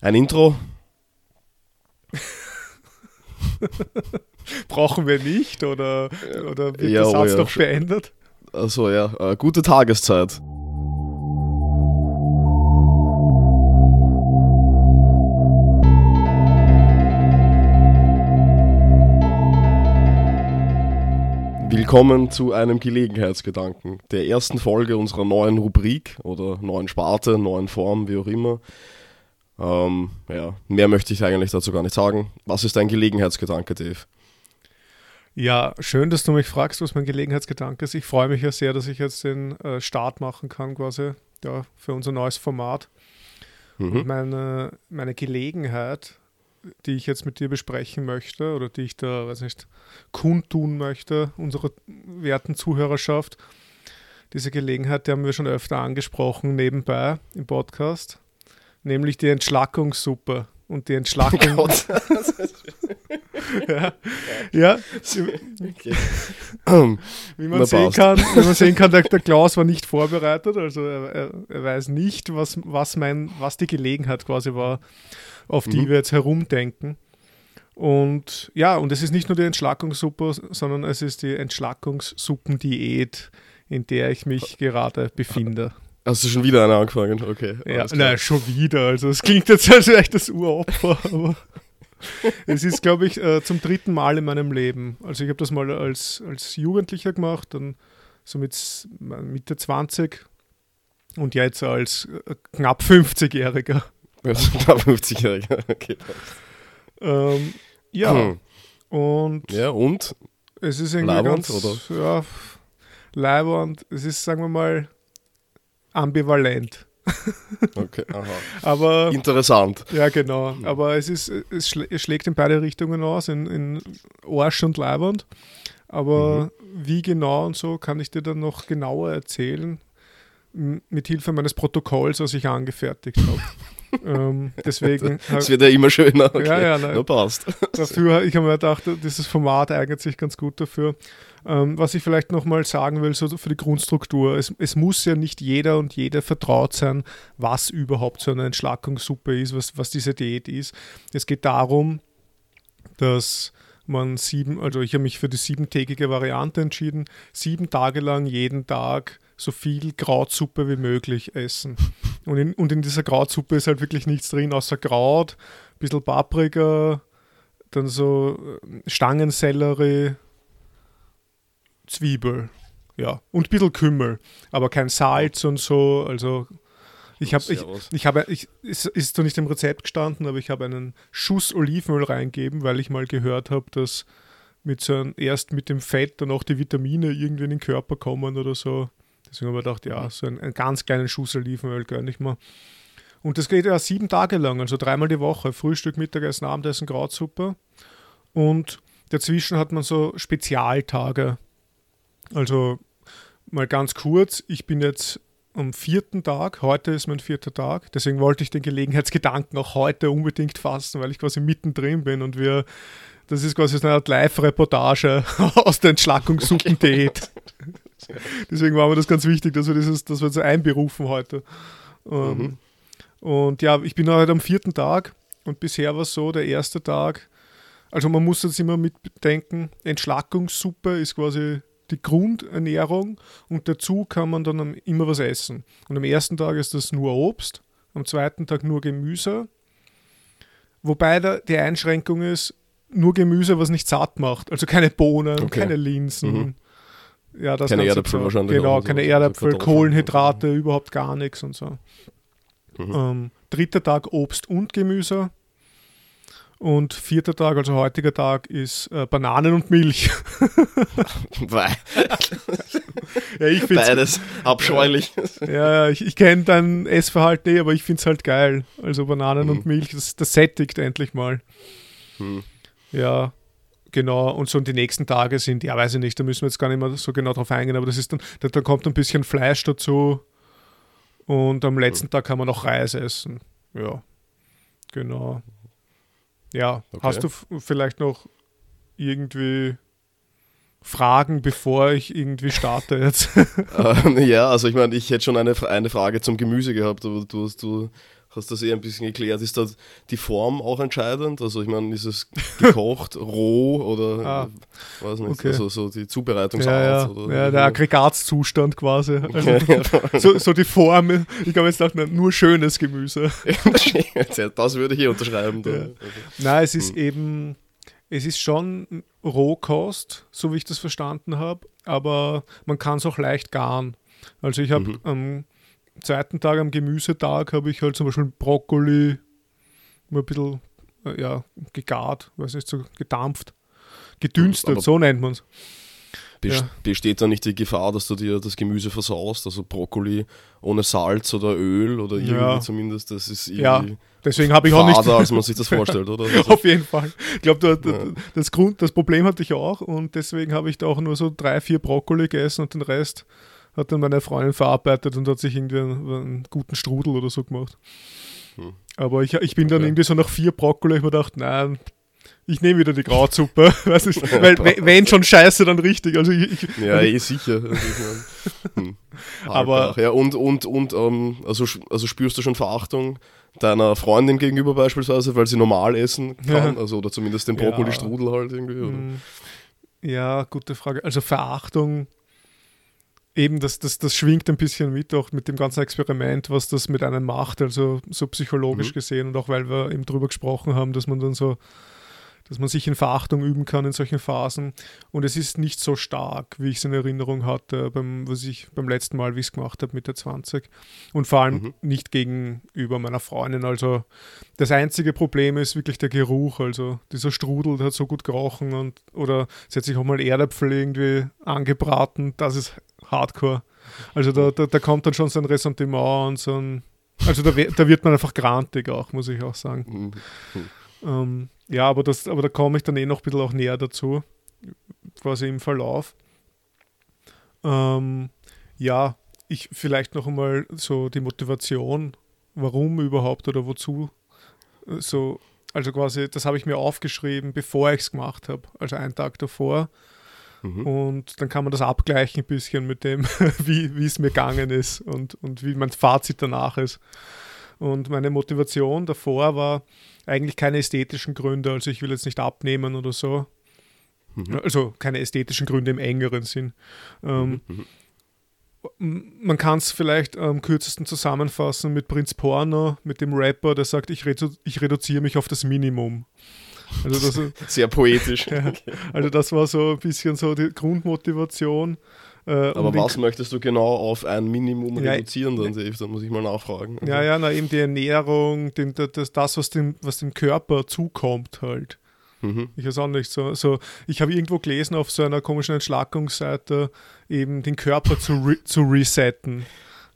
Ein Intro? Brauchen wir nicht oder, oder wird Ja, der oh Satz ja, noch schon. beendet? Also ja, äh, gute Tageszeit. Willkommen zu einem Gelegenheitsgedanken, der ersten Folge unserer neuen Rubrik oder neuen Sparte, neuen Form, wie auch immer. Ähm, ja, mehr möchte ich eigentlich dazu gar nicht sagen. Was ist ein Gelegenheitsgedanke, Dave? Ja, schön, dass du mich fragst, was mein Gelegenheitsgedanke ist. Ich freue mich ja sehr, dass ich jetzt den äh, Start machen kann, quasi ja, für unser neues Format. Und Mhm. meine, meine Gelegenheit, die ich jetzt mit dir besprechen möchte oder die ich da, weiß nicht, kundtun möchte, unserer werten Zuhörerschaft, diese Gelegenheit, die haben wir schon öfter angesprochen nebenbei im Podcast, nämlich die Entschlackungssuppe. Und die Entschlackung, Gott. ja, ja, Okay. Wie man, sehen kann, wie man sehen kann, der, der Klaus war nicht vorbereitet, also er, er, er weiß nicht, was, was, mein, was die Gelegenheit quasi war, auf die Mhm. wir jetzt herumdenken. Und ja, und es ist nicht nur die Entschlackungssuppe, sondern es ist die Entschlackungssuppendiät, in der ich mich gerade befinde. Hast du schon wieder eine angefangen? Okay. Ja, nein, schon wieder. Also es klingt jetzt als ich das Uropfer, aber es ist, glaube ich, äh, zum dritten Mal in meinem Leben. Also ich habe das mal als, als Jugendlicher gemacht, dann so mit Mitte 20 und jetzt als äh, knapp 50-Jähriger. Ja, so knapp 50-Jähriger. Okay. Ähm, ja, Hm. und Ja, und? es ist irgendwie Leiwand, ganz, ja, Leiwand, es ist, sagen wir mal, ambivalent. Okay, aha. Aber Interessant. Ja, genau. Aber es, ist, es, schlä es schlägt in beide Richtungen aus, in, in Arsch und Leiband. Aber wie genau und so kann ich dir dann noch genauer erzählen, mit Hilfe meines Protokolls, was ich angefertigt habe. ähm, deswegen, Es wird ja immer schöner. Okay. Ja, ja, nein. Na, passt. dafür, ich habe mir gedacht, dieses Format eignet sich ganz gut dafür. Ähm, was ich vielleicht nochmal sagen will, so für die Grundstruktur, es, es muss ja nicht jeder und jede vertraut sein, was überhaupt so eine Entschlackungssuppe ist, was, was diese Diät ist. Es geht darum, dass man sieben, also ich habe mich für die siebentägige Variante entschieden, sieben Tage lang jeden Tag so viel Krautsuppe wie möglich essen. Und in, und in dieser Krautsuppe ist halt wirklich nichts drin, außer Kraut, ein bisschen Paprika, dann so äh, Stangensellerie, Zwiebel, ja, und ein bisschen Kümmel, aber kein Salz und so, also ich habe ich, ich habe ich ist, ist zwar nicht im Rezept gestanden, aber ich habe einen Schuss Olivenöl reingeben, weil ich mal gehört habe, dass mit so einem, erst mit dem Fett dann auch die Vitamine irgendwie in den Körper kommen oder so. Deswegen habe ich gedacht, ja, so einen, einen ganz kleinen Schuss Olivenöl gönne ich mal. Und das geht ja sieben Tage lang, also dreimal die Woche. Frühstück, Mittagessen, Abendessen, Krautsuppe. Und dazwischen hat man so Spezialtage. Also mal ganz kurz, ich bin jetzt am vierten Tag, heute ist mein vierter Tag, deswegen wollte ich den Gelegenheitsgedanken auch heute unbedingt fassen, weil ich quasi mittendrin bin und wir, das ist quasi so eine Art Live-Reportage aus der Entschlackungssuppendiät. Deswegen war mir das ganz wichtig, dass wir dieses, dass wir uns einberufen heute. Ähm, Mhm. Und ja, ich bin heute am vierten Tag und bisher war es so, der erste Tag, also man muss jetzt immer mitdenken, Entschlackungssuppe ist quasi die Grundernährung und dazu kann man dann immer was essen. Und am ersten Tag ist das nur Obst, am zweiten Tag nur Gemüse, wobei da die Einschränkung ist, nur Gemüse, was nicht satt macht, also keine Bohnen, Okay. keine Linsen. Mhm. Ja, das Keine Erdäpfel Zeug. wahrscheinlich Genau, so, keine also Erdäpfel, Kartoffeln. Kohlenhydrate, überhaupt gar nichts und so. Mhm. Ähm, dritter Tag Obst und Gemüse. Und vierter Tag, also heutiger Tag, ist äh, Bananen und Milch. Ja, ich beides abscheulich. ja, ich, ich kenne dein Essverhalten eh, aber ich finde es halt geil. Also Bananen Mhm. und Milch, das, das sättigt endlich mal. Hm. Ja, genau. Und so und die nächsten Tage sind, ja, weiß ich nicht, da müssen wir jetzt gar nicht mehr so genau drauf eingehen, aber das ist dann, da, da kommt ein bisschen Fleisch dazu. Und am letzten Tag kann man noch Reis essen. Ja, genau. Ja, Okay. hast du vielleicht noch irgendwie Fragen, bevor ich irgendwie starte jetzt? Ähm, ja, also ich meine, ich hätte schon eine, eine Frage zum Gemüse gehabt, aber du hast, du hast das eh ein bisschen geklärt. Ist da die Form auch entscheidend? Also ich meine, ist es gekocht, roh oder Ah, weiß nicht, okay. also so die Zubereitungsart Ja, ja, oder ja, der Aggregatzustand quasi. Also, so, so die Form, ich glaube jetzt nicht nur schönes Gemüse. das würde ich hier unterschreiben. Ja. Nein, es ist eben, es ist schon Rohkost, so wie ich das verstanden habe, aber man kann es auch leicht garen. Also ich habe Mhm. am zweiten Tag, am Gemüsetag, habe ich halt zum Beispiel Brokkoli mal ein bisschen äh, ja, gegart, weiß nicht, so gedampft, gedünstet, Aber- so nennt man es. Best- Ja. Besteht da nicht die Gefahr, dass du dir das Gemüse versaust? Also Brokkoli ohne Salz oder Öl oder irgendwie Ja. zumindest, das ist Ja, irgendwie Deswegen habe ich auch nicht. als man sich das vorstellt, oder? Also, Auf jeden Fall. Ich glaube, da- Ja. das, Grund, das Problem hatte ich auch und deswegen habe ich da auch nur so drei, vier Brokkoli gegessen und den Rest hat dann meine Freundin verarbeitet und hat sich irgendwie einen, einen guten Strudel oder so gemacht. Hm. Aber ich, ich bin dann Okay. irgendwie so nach vier Brokkoli, ich mir gedacht, nein, ich nehme wieder die Krautsuppe. Weiß nicht, weil we- wenn schon scheiße, dann richtig. Also ich, ich, ja, eh sicher. Also, hm. Aber- ja, und, und, und ähm, also, also spürst du schon Verachtung deiner Freundin gegenüber beispielsweise, weil sie normal essen kann, Ja. also oder zumindest den Ja. Brokkoli-Strudel halt irgendwie. Oder? Mm, Ja, gute Frage. Also Verachtung, eben das, das, das schwingt ein bisschen mit, auch mit dem ganzen Experiment, was das mit einem macht, also so psychologisch Mhm. gesehen und auch weil wir eben drüber gesprochen haben, dass man dann so, dass man sich in Verachtung üben kann in solchen Phasen. Und es ist nicht so stark, wie ich es in Erinnerung hatte, beim, was ich beim letzten Mal, wie ich es gemacht habe, Mitte 20. Und vor allem Mhm. nicht gegenüber meiner Freundin. Also das einzige Problem ist wirklich der Geruch. Also dieser Strudel der hat so gut gerochen und oder sie hat sich auch mal Erdäpfel irgendwie angebraten. Das ist Hardcore. Also da, da, da kommt dann schon so ein Ressentiment und so ein. Also da, da wird man einfach grantig auch, muss ich auch sagen. Mhm. Ähm, ja, aber, das, aber da komme ich dann eh noch ein bisschen auch näher dazu, quasi im Verlauf. Ähm, ja, ich vielleicht noch einmal so die Motivation, warum überhaupt oder wozu. äh, So, also quasi, das habe ich mir aufgeschrieben, bevor ich es gemacht habe, also einen Tag davor. Mhm. Und dann kann man das abgleichen ein bisschen mit dem, wie wie es mir gegangen ist und, und wie mein Fazit danach ist. Und meine Motivation davor war eigentlich keine ästhetischen Gründe, also ich will jetzt nicht abnehmen oder so. Mhm. Also keine ästhetischen Gründe im engeren Sinn. Ähm, Mhm. m- man kann es vielleicht am kürzesten zusammenfassen mit Prinz Porno, mit dem Rapper, der sagt, ich, redu ich reduziere mich auf das Minimum. Also das, Sehr poetisch. ja, also das war so ein bisschen so die Grundmotivation. Äh, Aber was möchtest du genau auf ein Minimum Ja, reduzieren, dann, Dave? Da muss ich mal nachfragen. Also, Ja, ja, na eben die Ernährung, den, das, das was, dem, was dem Körper zukommt halt. Mhm. Ich weiß auch nicht so. so ich habe irgendwo gelesen auf so einer komischen Entschlackungsseite, eben den Körper zu, re zu resetten.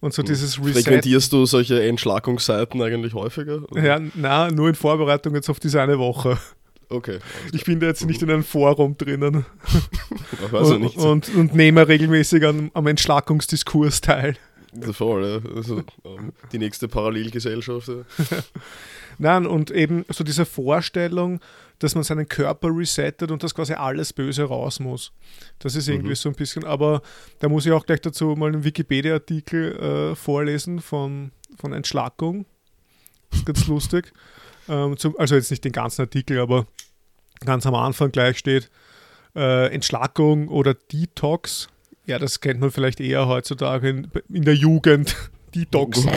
Und so dieses Reset. Frequentierst du solche Entschlackungsseiten eigentlich häufiger? oder? Ja, na, nur in Vorbereitung jetzt auf diese eine Woche. Okay. Ich bin da jetzt nicht in einem Forum drinnen ja und, und, und nehme regelmäßig an, am Entschlackungsdiskurs teil. Voll, ja. Also, ähm, die nächste Parallelgesellschaft. Ja. Nein, und eben so diese Vorstellung, dass man seinen Körper resettet und dass quasi alles Böse raus muss. Das ist irgendwie Mhm. so ein bisschen, aber da muss ich auch gleich dazu mal einen Wikipedia-Artikel äh, vorlesen von, von Entschlackung. Das ist ganz lustig. Ähm, zum, also jetzt nicht den ganzen Artikel, aber ganz am Anfang gleich steht äh, Entschlackung oder Detox. Ja, das kennt man vielleicht eher heutzutage in, in der Jugend. Detox.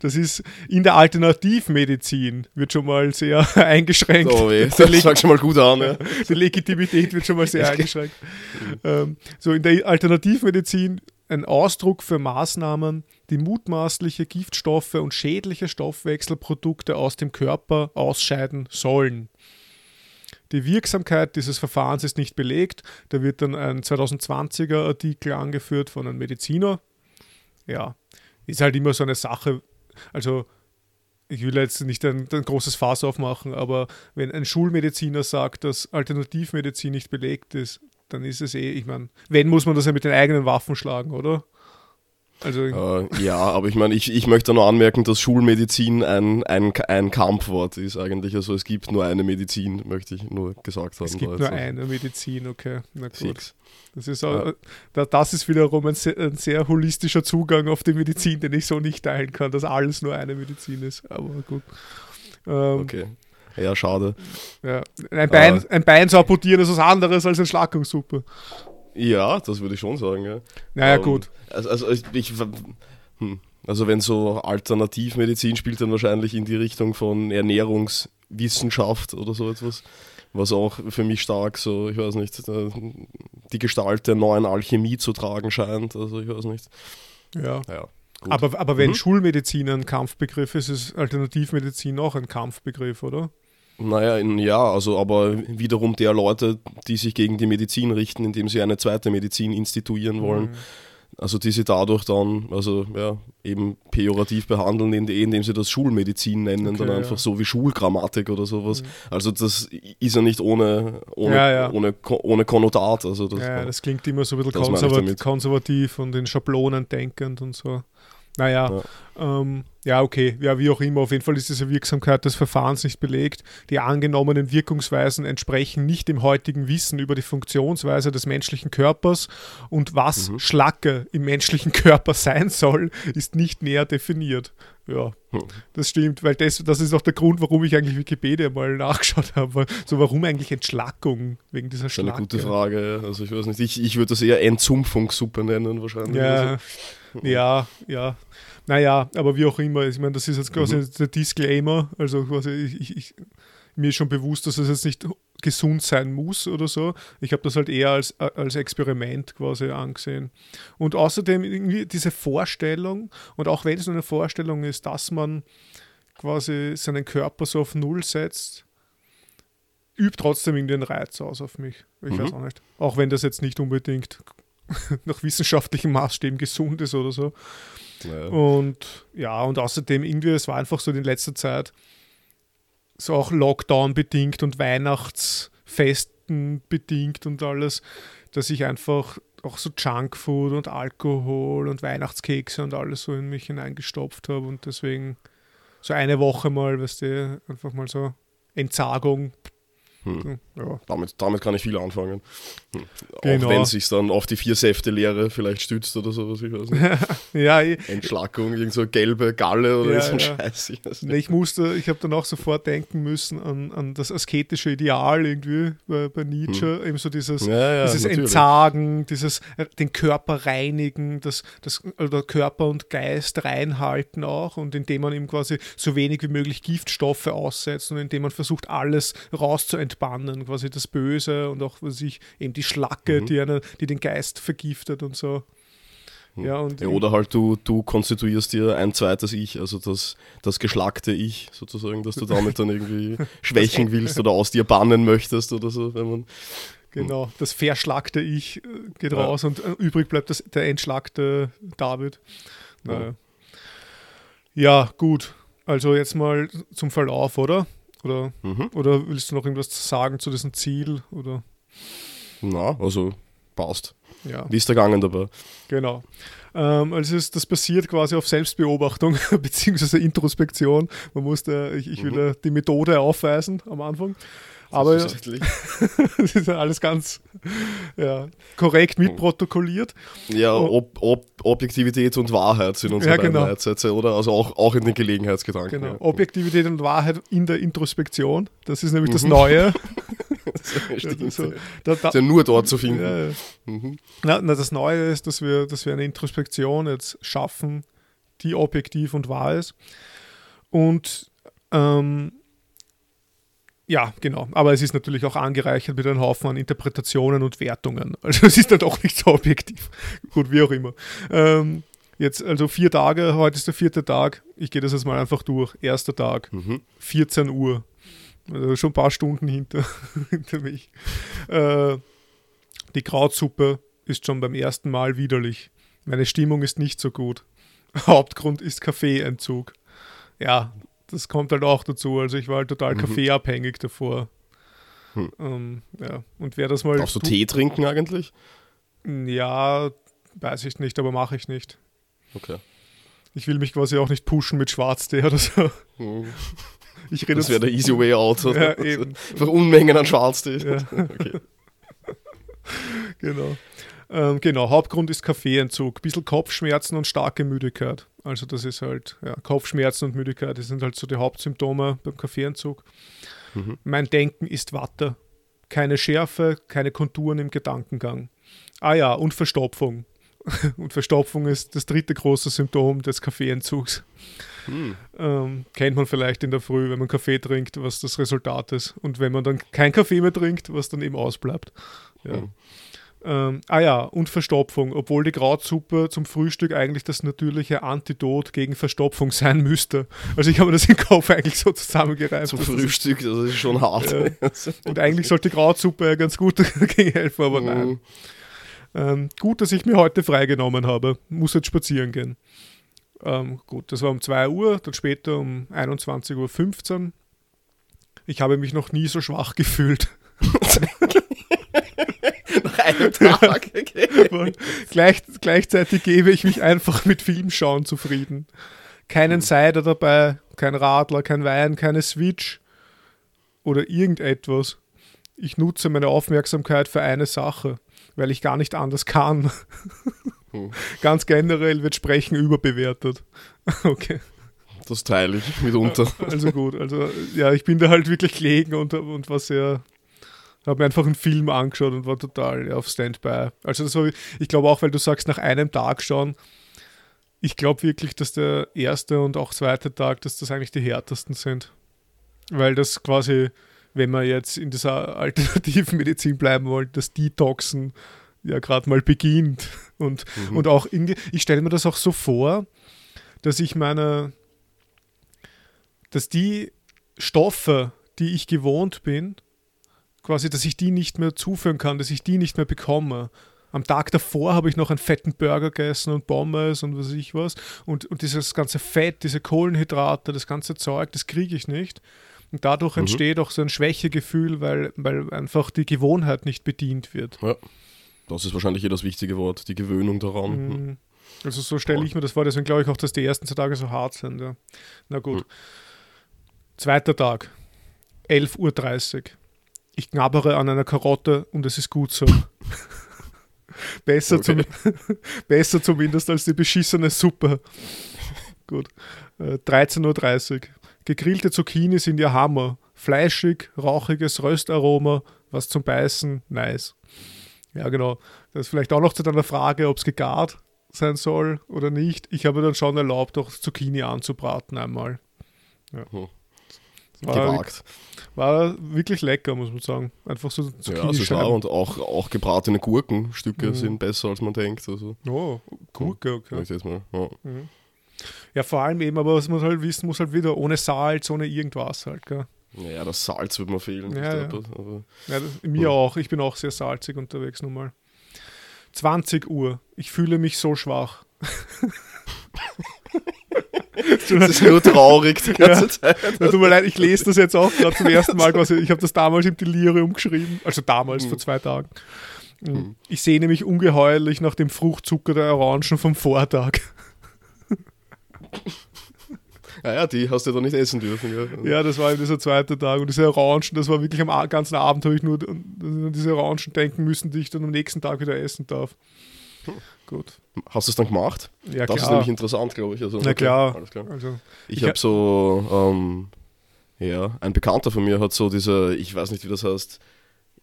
Das ist in der Alternativmedizin wird schon mal sehr eingeschränkt. Oh weh, das fängt schon mal gut an. Ja. die Legitimität wird schon mal sehr eingeschränkt. Ähm, so in der Alternativmedizin ein Ausdruck für Maßnahmen, die mutmaßliche Giftstoffe und schädliche Stoffwechselprodukte aus dem Körper ausscheiden sollen. Die Wirksamkeit dieses Verfahrens ist nicht belegt. Da wird dann ein 2020er Artikel angeführt von einem Mediziner. Ja, ist halt immer so eine Sache. Also, ich will jetzt nicht ein, ein großes Fass aufmachen, aber wenn ein Schulmediziner sagt, dass Alternativmedizin nicht belegt ist, dann ist es eh, ich meine, wenn muss man das ja mit den eigenen Waffen schlagen, oder? Also, Äh, ja, aber ich meine, ich, ich möchte nur anmerken, dass Schulmedizin ein, ein, ein Kampfwort ist eigentlich. Also es gibt nur eine Medizin, möchte ich nur gesagt haben. es gibt da nur eine Medizin, okay. Na gut. Das ist, auch, da- das ist wiederum ein sehr, ein sehr holistischer Zugang auf die Medizin, den ich so nicht teilen kann, dass alles nur eine Medizin ist. Aber gut. Ähm, Okay. Ja, schade. ja. ein, Bein, Äh. ein Bein zu amputieren ist was anderes als eine Schlackungssuppe. Ja, das würde ich schon sagen, ja. Naja, Ähm, gut. Also, also ich, ich hm, also wenn so Alternativmedizin spielt dann wahrscheinlich in die Richtung von Ernährungswissenschaft oder so etwas, was auch für mich stark so, ich weiß nicht, die Gestalt der neuen Alchemie zu tragen scheint. Also ich weiß nicht. Ja. Ja. Aber, aber wenn Mhm. Schulmedizin ein Kampfbegriff ist, ist Alternativmedizin auch ein Kampfbegriff, oder? Naja, ja, also aber wiederum der Leute, die sich gegen die Medizin richten, indem sie eine zweite Medizin instituieren wollen. Mhm. Also die sie dadurch dann, also ja, eben pejorativ behandeln, in- indem sie das Schulmedizin nennen, Okay, dann ja. einfach so wie Schulgrammatik oder sowas. Mhm. Also das ist ja nicht ohne, ohne, Ja, ja. ohne, ohne Konnotat. Also das, Ja, das klingt immer so ein bisschen konservat konservativ und in Schablonen denkend und so. Naja, Ja. ja. Ähm, ja, okay, ja, wie auch immer. Auf jeden Fall ist diese Wirksamkeit des Verfahrens nicht belegt. Die angenommenen Wirkungsweisen entsprechen nicht dem heutigen Wissen über die Funktionsweise des menschlichen Körpers und was Mhm. Schlacke im menschlichen Körper sein soll, ist nicht näher definiert. Ja, Hm. das stimmt, weil das, das ist auch der Grund, warum ich eigentlich Wikipedia mal nachgeschaut habe. So, warum eigentlich Entschlackung wegen dieser ist eine Schlacke? gute Frage. Also ich weiß nicht, ich, ich würde das eher Entzumpfungssuppe nennen wahrscheinlich. Ja, Also, ja, ja. Naja, aber wie auch immer, ich meine, das ist jetzt quasi Mhm. der Disclaimer. Also quasi, ich, ich, mir ist schon bewusst, dass es jetzt nicht gesund sein muss oder so. Ich habe das halt eher als, als Experiment quasi angesehen. Und außerdem irgendwie diese Vorstellung, und auch wenn es nur eine Vorstellung ist, dass man quasi seinen Körper so auf Null setzt, übt trotzdem irgendwie einen Reiz aus auf mich. Ich Mhm. weiß auch nicht. Auch wenn das jetzt nicht unbedingt nach wissenschaftlichen Maßstäben gesund ist oder so. Naja. Und ja, und außerdem irgendwie, es war einfach so in letzter Zeit so auch Lockdown bedingt und Weihnachtsfesten bedingt und alles, dass ich einfach auch so Junkfood und Alkohol und Weihnachtskekse und alles so in mich hineingestopft habe und deswegen so eine Woche mal, weißt du, einfach mal so Entsagung. Hm. Ja, Damit, damit kann ich viel anfangen. Hm. Genau. Auch wenn es sich dann auf die vier Säfte-Lehre vielleicht stützt oder sowas, ich weiß nicht. ja ich, Entschlackung, irgend so gelbe Galle oder Ja, so ein ja. Scheiß. Ich Nee, ich musste, ich habe dann auch sofort denken müssen an, an das asketische Ideal irgendwie bei, bei Nietzsche, eben so dieses, Hm. Ja, dieses natürlich. Entsagen, dieses äh, den Körper reinigen, das, das oder Körper und Geist reinhalten auch und indem man ihm quasi so wenig wie möglich Giftstoffe aussetzt und indem man versucht, alles rauszuentbannen, quasi das Böse und auch was ich, eben die Schlacke, Mhm. die, eine, die den Geist vergiftet und so. Ja, und Ja, oder halt du, du konstituierst dir ein zweites Ich, also das, das geschlackte Ich sozusagen, dass du damit dann irgendwie schwächen willst oder aus dir bannen möchtest oder so, wenn man. Genau, das verschlagte Ich äh, geht Ja. raus und äh, übrig bleibt das, der entschlagte David. Ja. Naja. Ja, gut. Also jetzt mal zum Verlauf, oder? Oder, Mhm. oder willst du noch irgendwas sagen zu diesem Ziel? Oder Na, also passt. ja, Wie ist der Gangen dabei? genau. Ähm, also es, das basiert quasi auf Selbstbeobachtung beziehungsweise Introspektion. Man muss da, ich, ich will Mhm. da die Methode aufweisen am Anfang. Aber das ist ja alles ganz ja, korrekt mitprotokolliert. Ja, ob, ob, Objektivität und Wahrheit sind unsere Ja, genau. Leitsätze, oder? Also auch, auch in den Gelegenheitsgedanken. Genau. ja. Objektivität und Wahrheit in der Introspektion. Das ist nämlich das Mhm. Neue. Stimmt. so, da, da, Ist ja nur dort zu finden. ja. Mhm. na, na, das Neue ist, dass wir, dass wir eine Introspektion jetzt schaffen, die objektiv und wahr ist. Und ähm, ja, genau. Aber es ist natürlich auch angereichert mit einem Haufen an Interpretationen und Wertungen. Also es ist dann doch nicht so objektiv. Gut, wie auch immer. Ähm, jetzt also vier Tage, heute ist der vierte Tag. Ich gehe das jetzt mal einfach durch. Erster Tag. Mhm. 14 Uhr. Also schon ein paar Stunden hinter, hinter mich. Äh, die Krautsuppe ist schon beim ersten Mal widerlich. Meine Stimmung ist nicht so gut. Hauptgrund ist Kaffeeentzug. Ja, das kommt halt auch dazu. Also ich war halt total Mhm. kaffeeabhängig davor. Hm. Ähm, ja. Und wer das mal. Darfst du Tee trinken eigentlich? Ja, weiß ich nicht, aber mache ich nicht. Okay. Ich will mich quasi auch nicht pushen mit Schwarztee oder so. Mhm. Ich rede Das wäre der easy way out. Ja, eben. Für Unmengen an Schwarztee. Ja. Okay. Genau. Ähm, genau, Hauptgrund ist Kaffeeentzug. Bisschen Kopfschmerzen und starke Müdigkeit. Also das ist halt, ja, Kopfschmerzen und Müdigkeit, das sind halt so die Hauptsymptome beim Kaffeeentzug. Mhm. Mein Denken ist Watte. Keine Schärfe, keine Konturen im Gedankengang. Ah ja, und Verstopfung. Und Verstopfung ist das dritte große Symptom des Kaffeeentzugs. Hm. Ähm, kennt man vielleicht in der Früh, wenn man Kaffee trinkt, was das Resultat ist. Und wenn man dann kein Kaffee mehr trinkt, was dann eben ausbleibt. Ja. Hm. Ähm, ah ja, und Verstopfung, obwohl die Krautsuppe zum Frühstück eigentlich das natürliche Antidot gegen Verstopfung sein müsste. Also ich habe mir das im Kopf eigentlich so zusammengereimt. Zum Frühstück, das ist schon hart. Ja. Und eigentlich sollte Krautsuppe ja ganz gut dagegen helfen, aber nein. Mhm. Ähm, gut, dass ich mir heute freigenommen habe. Muss jetzt spazieren gehen. Ähm, gut, das war um 2 Uhr, dann später um 21.15 Uhr. Ich habe mich noch nie so schwach gefühlt. Einem Tag, okay. Gleich, gleichzeitig gebe ich mich einfach mit Filmschauen zufrieden. Keinen Cider dabei, kein Radler, kein Wein, keine Switch oder irgendetwas. Ich nutze meine Aufmerksamkeit für eine Sache, weil ich gar nicht anders kann. Hm. Ganz generell wird Sprechen überbewertet. Okay, Das teile ich mitunter. also gut. Also ja, ich bin da halt wirklich gelegen und, und war sehr, habe mir einfach einen Film angeschaut und war total ja, auf Standby. Also das war, ich glaube auch, weil du sagst, nach einem Tag schauen, ich glaube wirklich, dass der erste und auch zweite Tag, dass das eigentlich die härtesten sind. Weil das quasi, wenn wir jetzt in dieser alternativen Medizin bleiben wollen, das Detoxen ja gerade mal beginnt. Und, Mhm. und auch irgendwie, ich stelle mir das auch so vor, dass ich meine, dass die Stoffe, die ich gewohnt bin, quasi, dass ich die nicht mehr zuführen kann, dass ich die nicht mehr bekomme. Am Tag davor habe ich noch einen fetten Burger gegessen und Pommes und was weiß ich was. Und, und dieses ganze Fett, diese Kohlenhydrate, das ganze Zeug, das kriege ich nicht. Und dadurch Mhm. entsteht auch so ein Schwächegefühl, weil, weil einfach die Gewohnheit nicht bedient wird. Ja. Das ist wahrscheinlich eh das wichtige Wort, die Gewöhnung daran. Mhm. Also so stelle ich mir das vor, deswegen glaube ich auch, dass die ersten zwei Tage so hart sind. Ja. Na gut. Mhm. Zweiter Tag, 11.30 Uhr. Ich knabbere an einer Karotte und es ist gut so. besser, Okay. zum, besser zumindest als die beschissene Suppe. gut. Äh, 13.30 Uhr. Gegrillte Zucchini sind ja Hammer. Fleischig, rauchiges Röstaroma, was zum Beißen, nice. Ja, genau. Das ist vielleicht auch noch zu deiner Frage, ob es gegart sein soll oder nicht. Ich habe dann schon erlaubt, auch Zucchini anzubraten einmal. Ja. Hm. War, Gewagt. war wirklich lecker, muss man sagen. Einfach so Ja, ist Zucchini-Scheiben. auch. Und auch, auch gebratene Gurkenstücke Mhm. sind besser, als man denkt. Also, oh, Gurke, sag okay. ich jetzt mal. Ja. Mhm. Ja, vor allem eben, aber was man halt wissen muss, halt wieder ohne Salz, ohne irgendwas halt, gell? ja, das Salz wird mir fehlen. Ja, ja. Aber, Ja, das, mir Ja. auch. Ich bin auch sehr salzig unterwegs nun mal. 20 Uhr. Ich fühle mich so schwach. das ist nur traurig die ganze Zeit. Ja, tut mir leid, ich lese das jetzt auch gerade zum ersten Mal. Quasi. Ich habe das damals im Delirium geschrieben. Also damals, Mhm. vor zwei Tagen. Mhm. Mhm. Ich sehne mich ungeheuerlich nach dem Fruchtzucker der Orangen vom Vortag. Ja, ja, die hast du ja doch nicht essen dürfen. Gell? Ja, das war eben dieser zweite Tag. Und diese Orangen, das war wirklich am ganzen Abend, habe ich nur an diese Orangen denken müssen, die ich dann am nächsten Tag wieder essen darf. Gut. Hast du es dann gemacht? Ja, das ist klar. nämlich interessant, glaube ich. Also, Na klar. Alles klar. Also, Ich, Ich habe hab- so, ähm, ja, ein Bekannter von mir hat so diese, ich weiß nicht, wie das heißt,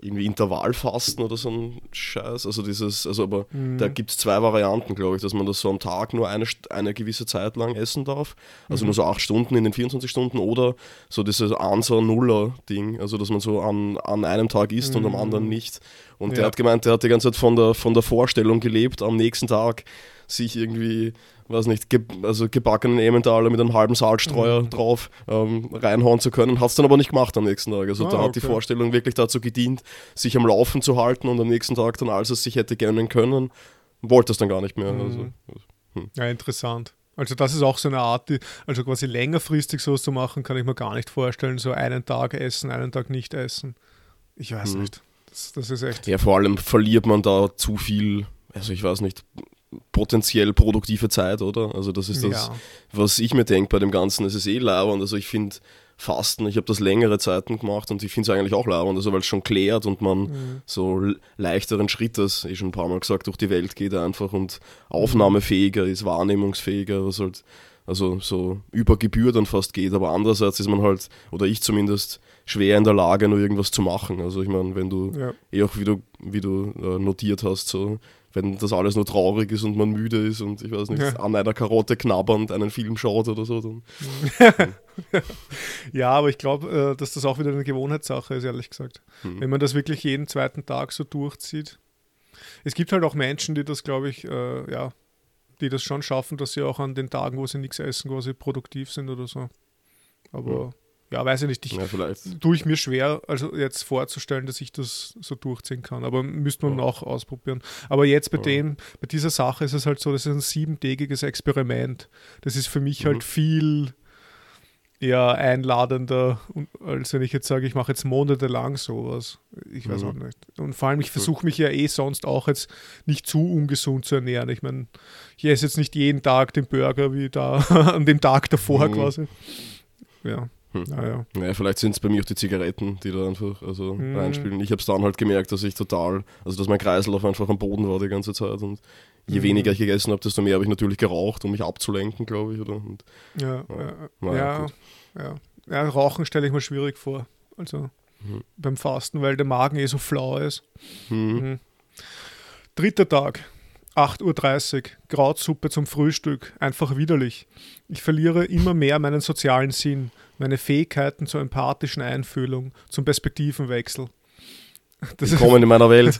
irgendwie Intervallfasten oder so ein Scheiß. Also dieses, also aber Mhm. da gibt es zwei Varianten, glaube ich, dass man das so am Tag nur eine, eine gewisse Zeit lang essen darf. Also Mhm. nur so acht Stunden in den 24 Stunden oder so dieses Anser-Nuller-Ding, also dass man so an, an einem Tag isst und am Mhm. anderen nicht. Und Ja. der hat gemeint, der hat die ganze Zeit von der, von der Vorstellung gelebt, am nächsten Tag sich irgendwie, weiß nicht, ge also gebackenen Emmentaler mit einem halben Salzstreuer Mhm. drauf ähm, reinhauen zu können. Hat es dann aber nicht gemacht am nächsten Tag. Also Ah, da hat die okay. Vorstellung wirklich dazu gedient, sich am Laufen zu halten und am nächsten Tag dann, als es sich hätte gönnen können, wollte es dann gar nicht mehr. Mhm. Also, Ja, interessant. Also das ist auch so eine Art, die, also quasi längerfristig sowas zu machen, kann ich mir gar nicht vorstellen. So einen Tag essen, einen Tag nicht essen. Ich weiß Mhm. nicht. Das, das ist echt. ja, vor allem verliert man da zu viel, also ich weiß nicht, potenziell produktive Zeit, oder? Also das ist das, Ja. was ich mir denke bei dem Ganzen. Es ist eh lauernd. Also ich finde Fasten, ich habe das längere Zeiten gemacht und ich finde es eigentlich auch lauernd, also weil es schon klärt und man Mhm. so leichteren Schrittes, eh schon ein paar Mal gesagt, durch die Welt geht einfach und aufnahmefähiger ist, wahrnehmungsfähiger, was halt also so über Gebühr dann fast geht, aber andererseits ist man halt, oder ich zumindest, schwer in der Lage, nur irgendwas zu machen. Also ich meine, wenn du Ja. eh auch wie du, wie du äh, notiert hast, so wenn das alles nur traurig ist und man müde ist und ich weiß nicht, Ja. an einer Karotte knabbernd einen Film schaut oder so, dann Ja, aber ich glaube, äh, dass das auch wieder eine Gewohnheitssache ist, ehrlich gesagt. Mhm. Wenn man das wirklich jeden zweiten Tag so durchzieht. Es gibt halt auch Menschen, die das, glaube ich, äh, ja, die das schon schaffen, dass sie auch an den Tagen, wo sie nichts essen, quasi produktiv sind oder so. Aber ja, weiß ich nicht. Ich ja, vielleicht. tue ich mir schwer, also jetzt vorzustellen, dass ich das so durchziehen kann. Aber müsste man Ja. auch ausprobieren. Aber jetzt bei Ja. dem, bei dieser Sache ist es halt so, das ist ein siebentägiges Experiment. Das ist für mich Mhm. halt viel eher einladender, als wenn ich jetzt sage, ich mache jetzt monatelang sowas. Ich weiß Mhm. auch nicht. Und vor allem, ich versuche mich ja eh sonst auch jetzt nicht zu ungesund zu ernähren. Ich meine, ich esse jetzt nicht jeden Tag den Burger wie da an dem Tag davor Mhm. quasi. Ja, Hm. naja. Ja, vielleicht sind es bei mir auch die Zigaretten, die da einfach also Mhm. reinspielen. Ich habe es dann halt gemerkt, dass ich total, also dass mein Kreislauf einfach am Boden war die ganze Zeit und je Mhm. weniger ich gegessen habe, desto mehr habe ich natürlich geraucht, um mich abzulenken, glaube ich. Oder? Und, Ja, Ja. ja, ja, ja. Rauchen stelle ich mir schwierig vor. Also Mhm. beim Fasten, weil der Magen eh so flau ist. hm, Mhm. Dritter Tag, 8.30 Uhr, Krautsuppe zum Frühstück, einfach widerlich. Ich verliere immer mehr meinen sozialen Sinn, meine Fähigkeiten zur empathischen Einfühlung, zum Perspektivenwechsel. Das Willkommen in meiner Welt.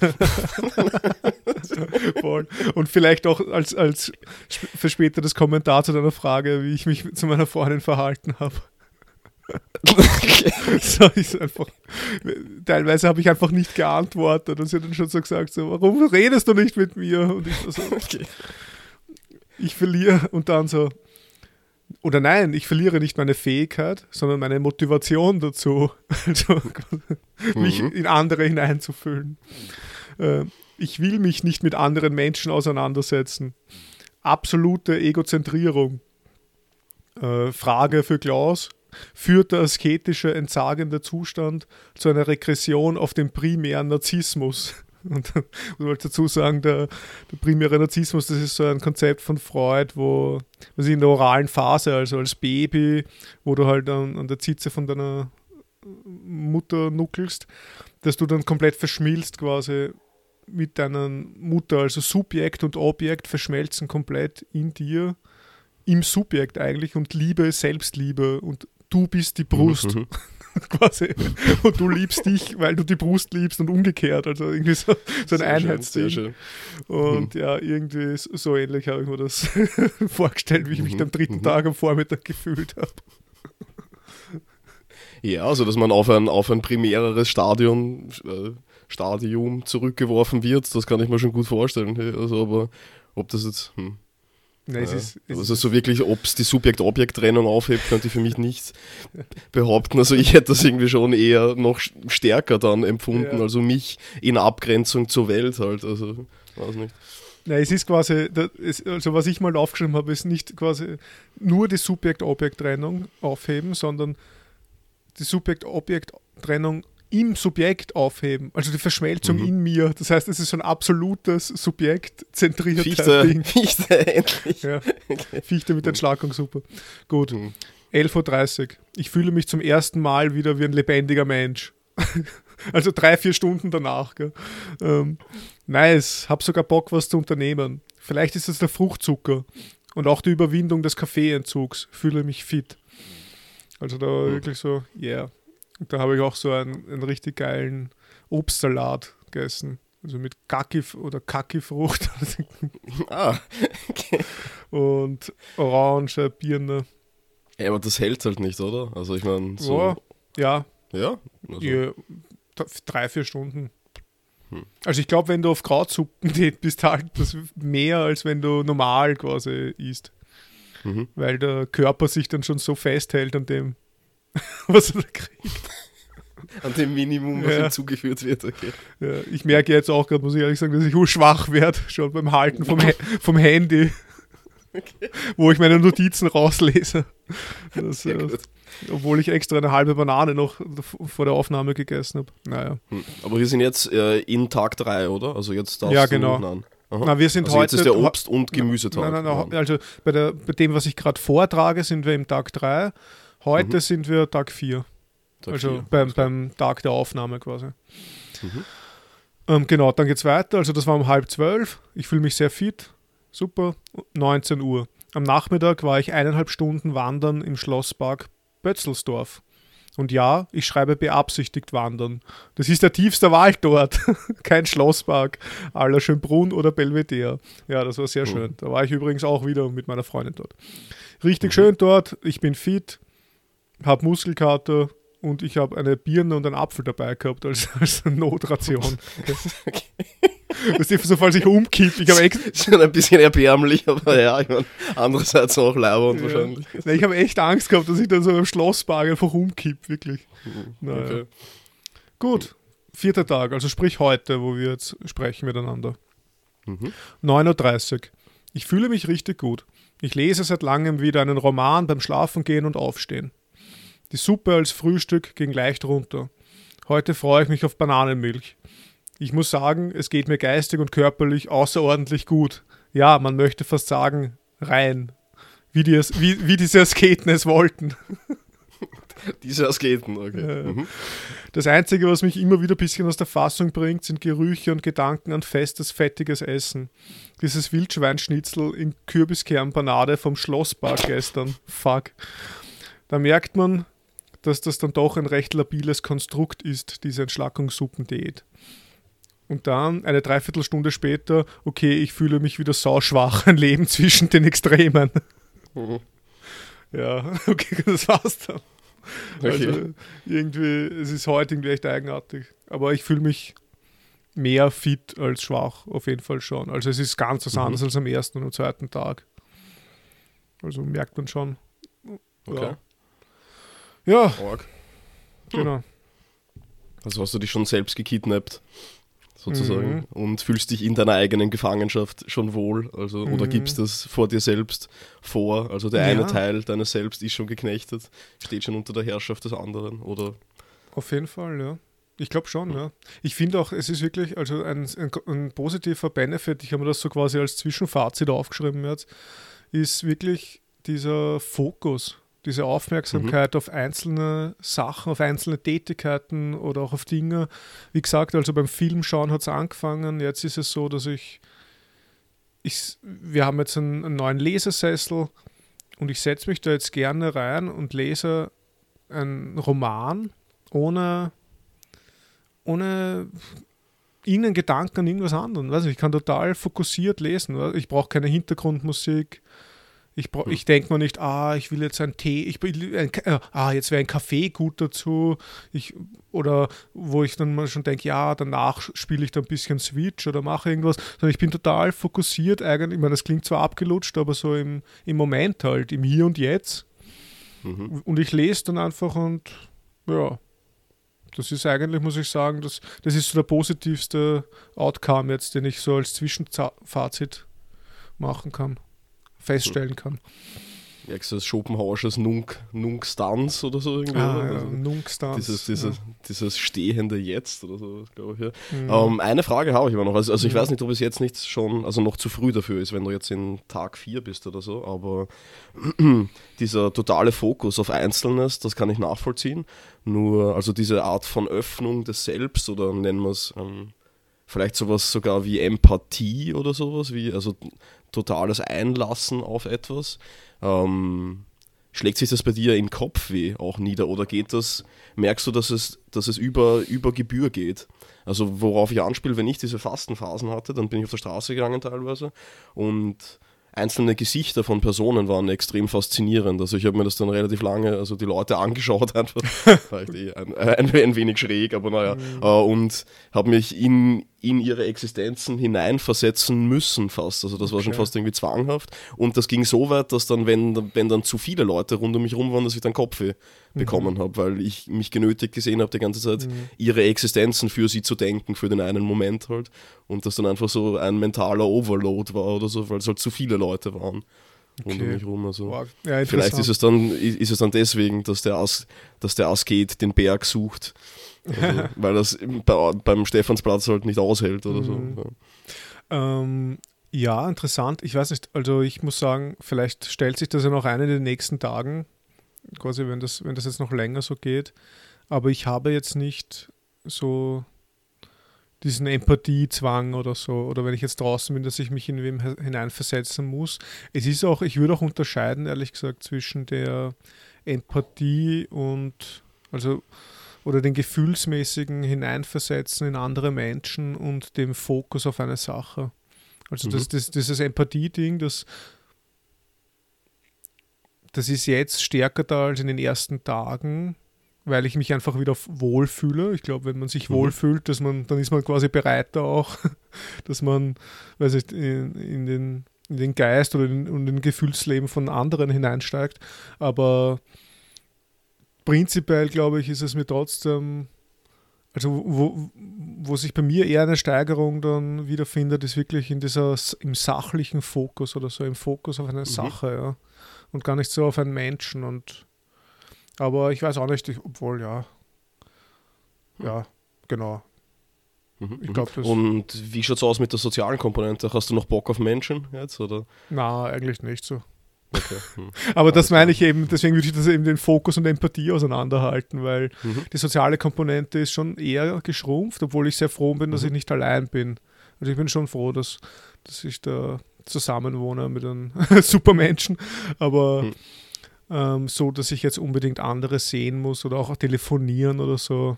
Und vielleicht auch als, als für später das Kommentar zu deiner Frage, wie ich mich zu meiner Freundin verhalten habe. So ist einfach, teilweise habe ich einfach nicht geantwortet und sie hat dann schon so gesagt, so, warum redest du nicht mit mir? Und ich so, Okay. ich verliere und dann so, oder nein, ich verliere nicht meine Fähigkeit, sondern meine Motivation dazu, also, mich Mhm. in andere hineinzufühlen. Äh, ich will mich nicht mit anderen Menschen auseinandersetzen. Absolute Egozentrierung. Äh, Frage für Klaus. Führt der asketische, entsagende Zustand zu einer Regression auf den primären Narzissmus? Und muss man dazu sagen, der, der primäre Narzissmus, das ist so ein Konzept von Freud, wo was in der oralen Phase, also als Baby, wo du halt an, an der Zitze von deiner Mutter nuckelst, dass du dann komplett verschmilzt quasi mit deiner Mutter, also Subjekt und Objekt verschmelzen komplett in dir, im Subjekt eigentlich und Liebe Selbstliebe und du bist die Brust Mhm. quasi und du liebst dich, weil du die Brust liebst und umgekehrt, also irgendwie so, so ein Sehr Einheitsding. schön. Und ja, irgendwie so ähnlich habe ich mir das vorgestellt, wie ich mich Mhm, am dritten mhm. Tag am Vormittag gefühlt habe. Ja, also dass man auf ein, auf ein primäreres Stadion, äh, Stadium zurückgeworfen wird, das kann ich mir schon gut vorstellen. Also, aber ob das jetzt. Hm. Nein, Ja. ist, also so wirklich, ob es die Subjekt-Objekt-Trennung aufhebt, könnte ich für mich nicht behaupten. Also ich hätte das irgendwie schon eher noch stärker dann empfunden, Ja. also mich in Abgrenzung zur Welt halt. Also, weiß nicht. Nein, es ist quasi, also was ich mal aufgeschrieben habe, ist nicht quasi nur die Subjekt-Objekt-Trennung aufheben, sondern die Subjekt-Objekt-Trennung im Subjekt aufheben. Also die Verschmelzung Mhm. in mir. Das heißt, es ist so ein absolutes Subjekt-zentriertes Fichte, Ding. Fichte, endlich. Ja. Fichte mit Entschlagung, super. Gut. Mhm. 11.30 Uhr. Ich fühle mich zum ersten Mal wieder wie ein lebendiger Mensch. also drei, vier Stunden danach. Ähm, nice, hab sogar Bock, was zu unternehmen. Vielleicht ist es der Fruchtzucker und auch die Überwindung des Kaffeeentzugs. Fühle mich fit. Also da war Mhm. wirklich so, yeah. Da habe ich auch so einen, einen richtig geilen Obstsalat gegessen. Also mit Kaki oder Kaki-Frucht Ah, und Orange, Birne. ja, aber das hält halt nicht, oder? Also ich meine, so. Ja, ja, Ja, also, Ja, drei, vier Stunden. Hm. Also ich glaube, wenn du auf Krautsuppen geht, bist halt das mehr, als wenn du normal quasi isst. Mhm. Weil der Körper sich dann schon so festhält an dem, was er da kriegt. An dem Minimum, was Ja. hinzugeführt wird, okay. Ja, ich merke jetzt auch gerade, muss ich ehrlich sagen, dass ich urschwach werde, schon beim Halten vom, vom Handy, wo ich meine Notizen rauslese. Das, äh, obwohl ich extra eine halbe Banane noch vor der Aufnahme gegessen habe. Naja. Hm. Aber wir sind jetzt äh, in Tag 3, oder? Also jetzt darfst Ja, du genau. nein. Aha. Na, wir sind also heute. jetzt ist der Obst- und Gemüsetag. Nein, nein, nein, also bei, der, bei dem, was ich gerade vortrage, sind wir im Tag 3. Heute Mhm. sind wir Tag 4. Tag also vier. beim, beim Tag der Aufnahme quasi. Mhm. Ähm, genau, dann geht's weiter. Also das war um halb zwölf. Ich fühle mich sehr fit. Super. 19 Uhr. Am Nachmittag war ich eineinhalb Stunden wandern im Schlosspark Bötzelsdorf. Und ja, ich schreibe beabsichtigt wandern. Das ist der tiefste Wald dort. Kein Schlosspark. Aller Schönbrunn oder Belvedere. Ja, das war sehr Mhm. schön. Da war ich übrigens auch wieder mit meiner Freundin dort. Richtig schön dort. Ich bin fit, habe Muskelkater und ich habe eine Birne und einen Apfel dabei gehabt als, als Notration. Weißt du, so falls ich umkipp, ich habe Ist schon ein bisschen erbärmlich, aber ja, ich meine, andererseits auch leibernd Ja. wahrscheinlich. Nein, ich habe echt Angst gehabt, dass ich dann so im Schlosspark einfach umkipp, wirklich. Naja. Okay. Gut, vierter Tag, also sprich heute, wo wir jetzt sprechen miteinander. Mhm. 9.30 Uhr. Ich fühle mich richtig gut. Ich lese seit langem wieder einen Roman beim Schlafengehen und Aufstehen. Die Suppe als Frühstück ging leicht runter. Heute freue ich mich auf Bananenmilch. Ich muss sagen, es geht mir geistig und körperlich außerordentlich gut. Ja, man möchte fast sagen, rein. Wie die, wie, wie diese Asketen es wollten. Diese Asketen, okay. Mhm. Das Einzige, was mich immer wieder ein bisschen aus der Fassung bringt, sind Gerüche und Gedanken an festes, fettiges Essen. Dieses Wildschweinschnitzel in Kürbiskernpanade vom Schlosspark gestern. Fuck. Da merkt man, dass das dann doch ein recht labiles Konstrukt ist, diese Entschlackungssuppendiät. Und dann, eine Dreiviertelstunde später, okay, ich fühle mich wieder sauschwach, ein Leben zwischen den Extremen. Mhm. Ja, okay, das war's dann. Okay. Also irgendwie, es ist heute irgendwie echt eigenartig. Aber ich fühle mich mehr fit als schwach, auf jeden Fall schon. Also es ist ganz was Mhm. anderes als am ersten und am zweiten Tag. Also merkt man schon. okay. Ja, Org. genau. Also hast du dich schon selbst gekidnappt, sozusagen, Mhm. und fühlst dich in deiner eigenen Gefangenschaft schon wohl, also oder Mhm. gibst das vor dir selbst vor, also der Ja. eine Teil deines Selbst ist schon geknechtet, steht schon unter der Herrschaft des anderen, oder Auf jeden Fall, ja. Ich glaube schon, ja. Ich finde auch, es ist wirklich also ein, ein, ein positiver Benefit, ich habe mir das so quasi als Zwischenfazit aufgeschrieben jetzt, ist wirklich dieser Fokus, diese Aufmerksamkeit auf einzelne Sachen, auf einzelne Tätigkeiten oder auch auf Dinge. Wie gesagt, also beim Filmschauen hat es angefangen, jetzt ist es so, dass ich, ich wir haben jetzt einen, einen neuen Lesesessel und ich setze mich da jetzt gerne rein und lese einen Roman ohne, ohne irgendeinen Gedanken an irgendwas nicht, ich kann total fokussiert lesen. Ich brauche keine Hintergrundmusik. Ich, Hm. ich denke mir nicht, ah, ich will jetzt einen Tee, ich ein, äh, ah, jetzt wäre ein Kaffee gut dazu. Ich, oder wo ich dann mal schon denke, ja, danach spiele ich da ein bisschen Switch oder mache irgendwas. Sondern ich bin total fokussiert eigentlich. Ich meine, das klingt zwar abgelutscht, aber so im, im Moment halt, im Hier und Jetzt. mhm. Und ich lese dann einfach und ja, das ist eigentlich, muss ich sagen, das, das ist so der positivste Outcome jetzt, den ich so als Zwischenfazit machen kann, feststellen kann. merkst du das Schopenhauersches Nunc Stans oder so irgendwie? Ah, ja, Also Nunc-Stans, dieses, dieses, dieses stehende Jetzt oder so, glaube ich. Ja. ja. Ähm, eine Frage habe ich aber noch. Also, also ich Mhm. weiß nicht, ob es jetzt nicht schon, also noch zu früh dafür ist, wenn du jetzt in Tag 4 bist oder so, aber dieser totale Fokus auf Einzelnes, das kann ich nachvollziehen. Nur, also diese Art von Öffnung des Selbst oder nennen wir es ähm, vielleicht sowas sogar wie Empathie oder sowas, wie also totales Einlassen auf etwas. Ähm, schlägt sich das bei dir in Kopfweh auch nieder oder geht das, merkst du, dass es, dass es über, über Gebühr geht? Also worauf ich anspiele, wenn ich diese Fastenphasen hatte, dann bin ich auf der Straße gegangen teilweise und einzelne Gesichter von Personen waren extrem faszinierend. Also ich habe mir das dann relativ lange, also die Leute angeschaut einfach, vielleicht eh ein, ein, ein wenig schräg, aber naja, Mhm. äh, und habe mich in, in ihre Existenzen hineinversetzen müssen fast. Also das war schon fast irgendwie zwanghaft. Und das ging so weit, dass dann, wenn, wenn dann zu viele Leute rund um mich rum waren, dass ich dann Kopfweh mhm. bekommen habe, weil ich mich genötigt gesehen habe, die ganze Zeit mhm. ihre Existenzen für sie zu denken, für den einen Moment halt. Und das dann einfach so ein mentaler Overload war oder so, weil es halt zu viele Leute waren. Okay. Rund um mich rum. Also wow. ja, vielleicht ist es, dann, ist es dann deswegen, dass der, As, dass der Asket den Berg sucht also, weil das bei, beim Stephansplatz halt nicht aushält oder so. Mhm. Ja. Ähm, ja, interessant. Ich weiß nicht, also ich muss sagen, vielleicht stellt sich das ja noch ein in den nächsten Tagen, quasi wenn das, wenn das jetzt noch länger so geht. Aber ich habe jetzt nicht so diesen Empathiezwang oder so, oder wenn ich jetzt draußen bin, dass ich mich in wem hineinversetzen muss. Es ist auch, ich würde auch unterscheiden, ehrlich gesagt, zwischen der Empathie und, also oder den gefühlsmäßigen Hineinversetzen in andere Menschen und dem Fokus auf eine Sache. Also mhm. das, das, dieses Empathie-Ding, das, das ist jetzt stärker da als in den ersten Tagen, weil ich mich einfach wieder wohlfühle. Ich glaube, wenn man sich mhm. wohlfühlt, dass man, dann ist man quasi bereiter auch, dass man, weiß ich, in, in den in den Geist oder in, in den Gefühlsleben von anderen hineinsteigt. Aber prinzipiell, glaube ich, ist es mir trotzdem, also wo, wo sich bei mir eher eine Steigerung dann wiederfindet, ist wirklich in dieser, im sachlichen Fokus oder so, im Fokus auf eine mhm. Sache, ja. Und gar nicht so auf einen Menschen. Und aber ich weiß auch nicht, ich, obwohl, ja. Ja, genau. Mhm, ich glaub, mhm. Und wie schaut es aus mit der sozialen Komponente? Hast du noch Bock auf Menschen jetzt? Oder? Na, eigentlich nicht so. Okay. Hm. Aber das meine ich eben, deswegen würde ich das eben den Fokus und Empathie auseinanderhalten, weil mhm. die soziale Komponente ist schon eher geschrumpft, obwohl ich sehr froh bin, dass mhm. ich nicht allein bin. Also ich bin schon froh, dass, dass ich da zusammenwohne mit einem Supermenschen, aber mhm. ähm, so, dass ich jetzt unbedingt andere sehen muss oder auch telefonieren oder so,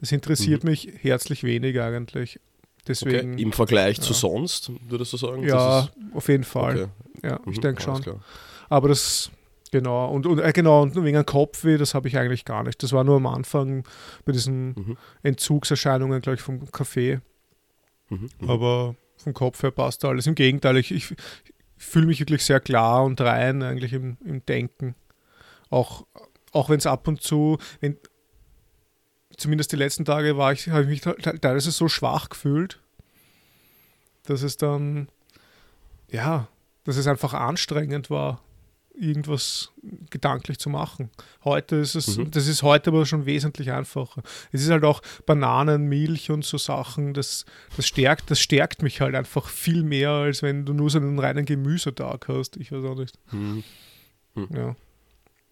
das interessiert mhm. mich herzlich wenig eigentlich. Deswegen, okay. Im Vergleich ja. zu sonst, würdest du sagen? Ja, auf jeden Fall. Okay. Ja, ich mhm, denke schon. Klar. Aber das, genau, und, und äh, genau, und wegen Kopfweh, das habe ich eigentlich gar nicht. Das war nur am Anfang bei diesen mhm. Entzugserscheinungen, glaube ich, vom Kaffee. Mhm, mhm. Aber vom Kopf her passt alles. Im Gegenteil, ich, ich, fühle mich wirklich sehr klar und rein eigentlich im, im Denken. Auch, auch wenn es ab und zu, wenn, zumindest die letzten Tage war ich, habe ich mich teilweise so schwach gefühlt, dass es dann, ja, dass es einfach anstrengend war, irgendwas gedanklich zu machen. Heute ist es, mhm. das ist heute aber schon wesentlich einfacher. Es ist halt auch Bananen, Milch und so Sachen, das, das stärkt, das stärkt mich halt einfach viel mehr, als wenn du nur so einen reinen Gemüsetag hast. Ich weiß auch nicht. Mhm. Mhm. Ja.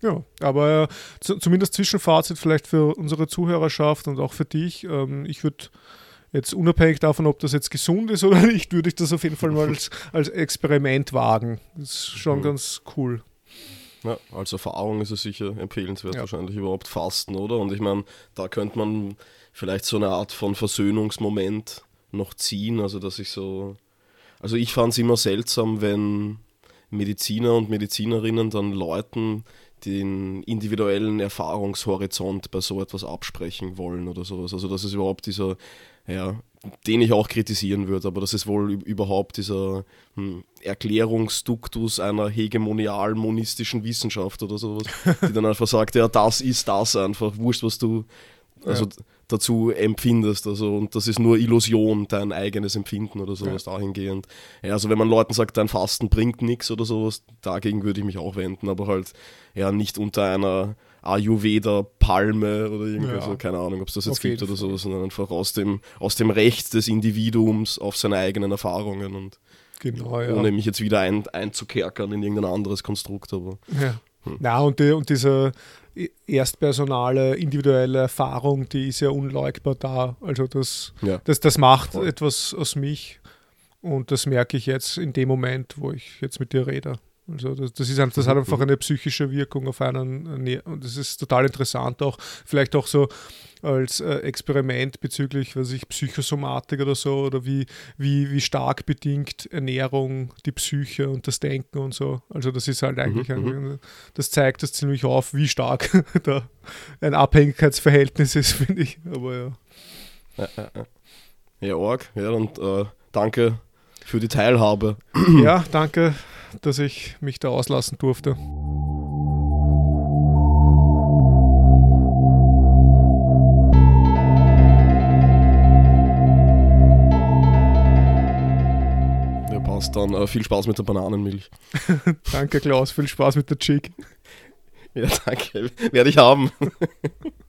Ja, aber äh, zumindest Zwischenfazit vielleicht für unsere Zuhörerschaft und auch für dich. Ähm, ich würde Jetzt unabhängig davon, ob das jetzt gesund ist oder nicht, würde ich das auf jeden Fall mal als, als Experiment wagen. Das ist schon mhm. ganz cool. Ja, als Erfahrung ist es sicher empfehlenswert, ja. wahrscheinlich überhaupt Fasten, oder? Und ich meine, da könnte man vielleicht so eine Art von Versöhnungsmoment noch ziehen, also dass ich so. Also ich fand es immer seltsam, wenn Mediziner und Medizinerinnen dann Leuten den individuellen Erfahrungshorizont bei so etwas absprechen wollen oder sowas. Also dass es überhaupt dieser ja, den ich auch kritisieren würde, aber das ist wohl überhaupt dieser hm, Erklärungsduktus einer hegemonial-monistischen Wissenschaft oder sowas, die dann einfach sagt, ja, das ist das einfach, wurscht, was du also ja. dazu empfindest, also und das ist nur Illusion, dein eigenes Empfinden oder sowas ja. dahingehend. Ja, also wenn man Leuten sagt, dein Fasten bringt nichts oder sowas, dagegen würde ich mich auch wenden, aber halt ja nicht unter einer Ayurveda-Palme oder irgendwie ja. so, keine Ahnung, ob es das jetzt auf gibt oder so, sondern einfach aus dem, aus dem Recht des Individuums auf seine eigenen Erfahrungen und genau, ja. ohne mich jetzt wieder ein, einzukerkern in irgendein anderes Konstrukt. Aber, ja. Hm. Na, und, die, und diese erstpersonale, individuelle Erfahrung, die ist ja unleugbar da. Also das, ja. das, das macht Voll. etwas aus mich und das merke ich jetzt in dem Moment, wo ich jetzt mit dir rede. Also das, das, ist, das hat mhm. einfach eine psychische Wirkung auf einen und das ist total interessant auch, vielleicht auch so als äh, Experiment bezüglich, was ich, Psychosomatik oder so oder wie, wie, wie stark bedingt Ernährung die Psyche und das Denken und so. Also das ist halt eigentlich, mhm. ein, das zeigt das ziemlich auf, wie stark da ein Abhängigkeitsverhältnis ist, finde ich. Aber ja. ja, ja, ja. Ja, arg. Ja, und äh, danke für die Teilhabe. Ja, danke, dass ich mich da auslassen durfte. Ja, passt dann. Äh, viel Spaß mit der Bananenmilch. Danke, Klaus. Viel Spaß mit der Chick. Ja, danke. Werde ich haben.